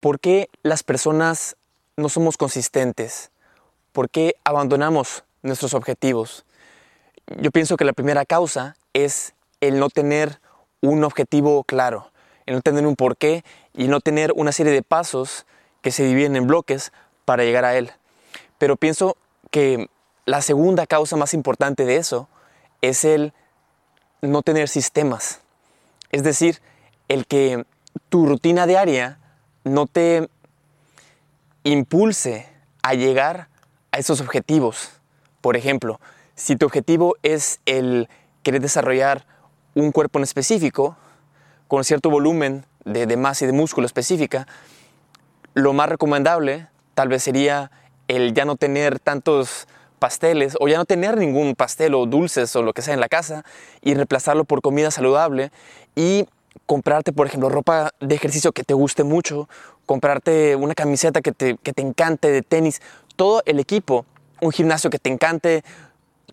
¿por qué las personas no somos consistentes? ¿Por qué abandonamos nuestros objetivos? Yo pienso que la primera causa es el no tener un objetivo claro, el no tener un porqué y no tener una serie de pasos que se dividen en bloques para llegar a él. Pero pienso que la segunda causa más importante de eso es el no tener sistemas. Es decir, el que tu rutina diaria no te impulse a llegar a esos objetivos. Por ejemplo, si tu objetivo es el querer desarrollar un cuerpo en específico, con cierto volumen de, de masa y de músculo específica, lo más recomendable tal vez sería el ya no tener tantos pasteles o ya no tener ningún pastel o dulces o lo que sea en la casa y reemplazarlo por comida saludable y comprarte, por ejemplo, ropa de ejercicio que te guste mucho, comprarte una camiseta que te, que te encante de tenis, todo el equipo, un gimnasio que te encante,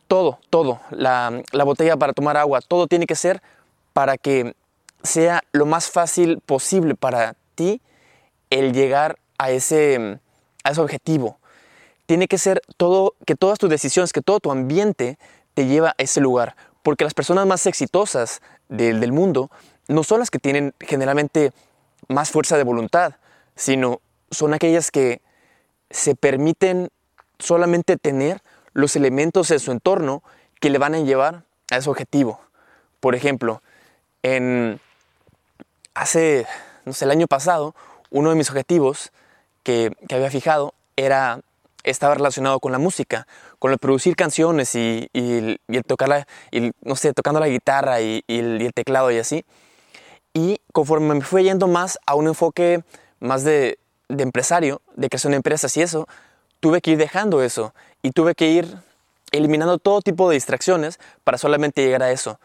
todo, todo, la, la botella para tomar agua, todo tiene que ser para que sea lo más fácil posible para ti el llegar a ese, a ese objetivo. Tiene que ser todo, que todas tus decisiones, que todo tu ambiente te lleva a ese lugar. Porque las personas más exitosas del, del mundo no son las que tienen generalmente más fuerza de voluntad, sino son aquellas que se permiten solamente tener los elementos en su entorno que le van a llevar a ese objetivo. Por ejemplo, hace, no sé, el año pasado, uno de mis objetivos que, que había fijado era estaba relacionado con la música, con el producir canciones y, y, y el tocar la, no sé, tocando la guitarra y el teclado y así. Y conforme me fui yendo más a un enfoque más de, empresario, de creación de empresas y eso, tuve que ir dejando eso y tuve que ir eliminando todo tipo de distracciones para solamente llegar a eso.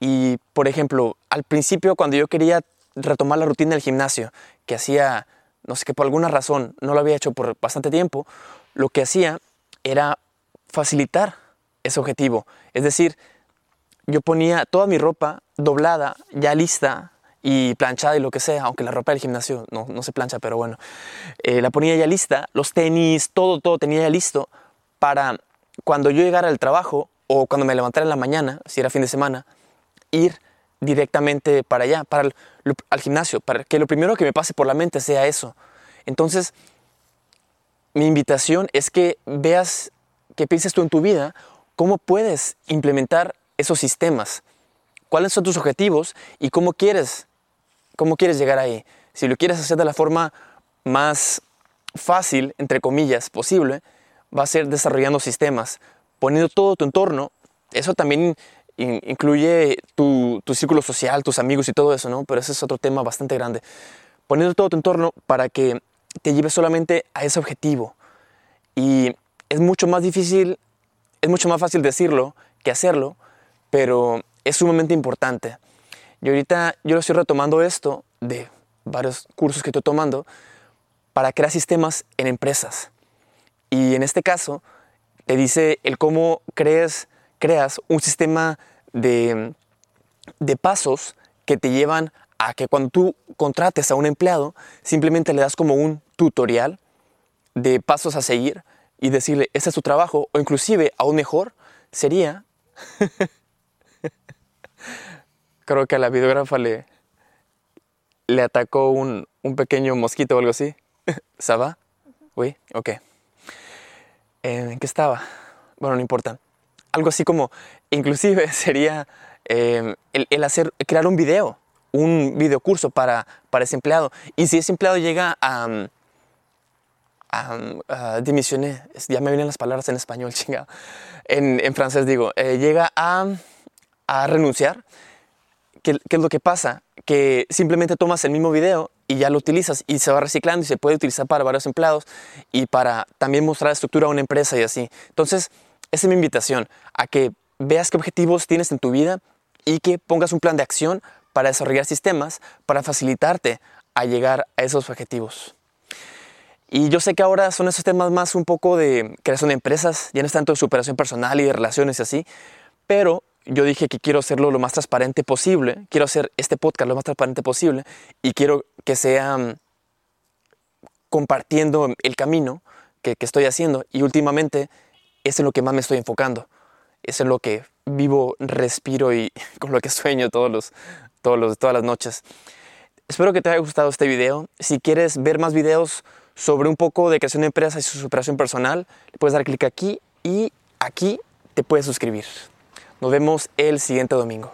Y, por ejemplo, al principio cuando yo quería retomar la rutina del gimnasio, que hacía, no sé, que por alguna razón no lo había hecho por bastante tiempo, lo que hacía era facilitar ese objetivo. Es decir, yo ponía toda mi ropa doblada, ya lista y planchada y lo que sea, aunque la ropa del gimnasio no, no se plancha, pero bueno, eh, la ponía ya lista, los tenis, todo, todo tenía ya listo para cuando yo llegara al trabajo o cuando me levantara en la mañana, si era fin de semana, ir directamente para allá, para el, al gimnasio, para que lo primero que me pase por la mente sea eso. Entonces, mi invitación es que veas, que pienses tú en tu vida, cómo puedes implementar esos sistemas, cuáles son tus objetivos y cómo quieres, cómo quieres llegar ahí. Si lo quieres hacer de la forma más fácil, entre comillas, posible, va a ser desarrollando sistemas, poniendo todo tu entorno. Eso también incluye tu, tu, círculo social, tus amigos y todo eso, ¿no? Pero ese es otro tema bastante grande. Poniendo todo tu entorno para que te lleves solamente a ese objetivo. Y es mucho más difícil, es mucho más fácil decirlo que hacerlo, pero es sumamente importante. Y ahorita yo lo estoy retomando esto de varios cursos que estoy tomando para crear sistemas en empresas. Y en este caso, te dice el cómo creas un sistema de, de pasos que te llevan a que cuando tú contrates a un empleado, simplemente le das como un tutorial de pasos a seguir y decirle, este es tu trabajo, o inclusive, aún mejor, sería, creo que a la videógrafa le, le atacó un, un pequeño mosquito o algo así. ¿Saba? Uy, ok. ¿En qué estaba? Bueno, no importa algo así como, inclusive sería eh, el, el, hacer, crear un video, un videocurso para, para ese empleado. Y si ese empleado llega a, a, a dimisioné, ya me vienen las palabras en español, chingado, en, en francés digo, eh, llega a, a renunciar, ¿qué, ¿qué es lo que pasa? Que simplemente tomas el mismo video y ya lo utilizas y se va reciclando y se puede utilizar para varios empleados y para también mostrar estructura a una empresa y así. Entonces, esa es mi invitación, a que veas qué objetivos tienes en tu vida y que pongas un plan de acción para desarrollar sistemas para facilitarte a llegar a esos objetivos. Y yo sé que ahora son esos temas más un poco de creación de empresas, ya no es tanto de superación personal y de relaciones y así, pero yo dije que quiero hacerlo lo más transparente posible, quiero hacer este podcast lo más transparente posible y quiero que sea compartiendo el camino que, que estoy haciendo y últimamente es en lo que más me estoy enfocando. Es en lo que vivo, respiro y con lo que sueño todos los, todos los, todas las noches. Espero que te haya gustado este video. Si quieres ver más videos sobre un poco de creación de empresas y su superación personal, puedes dar clic aquí y aquí te puedes suscribir. Nos vemos el siguiente domingo.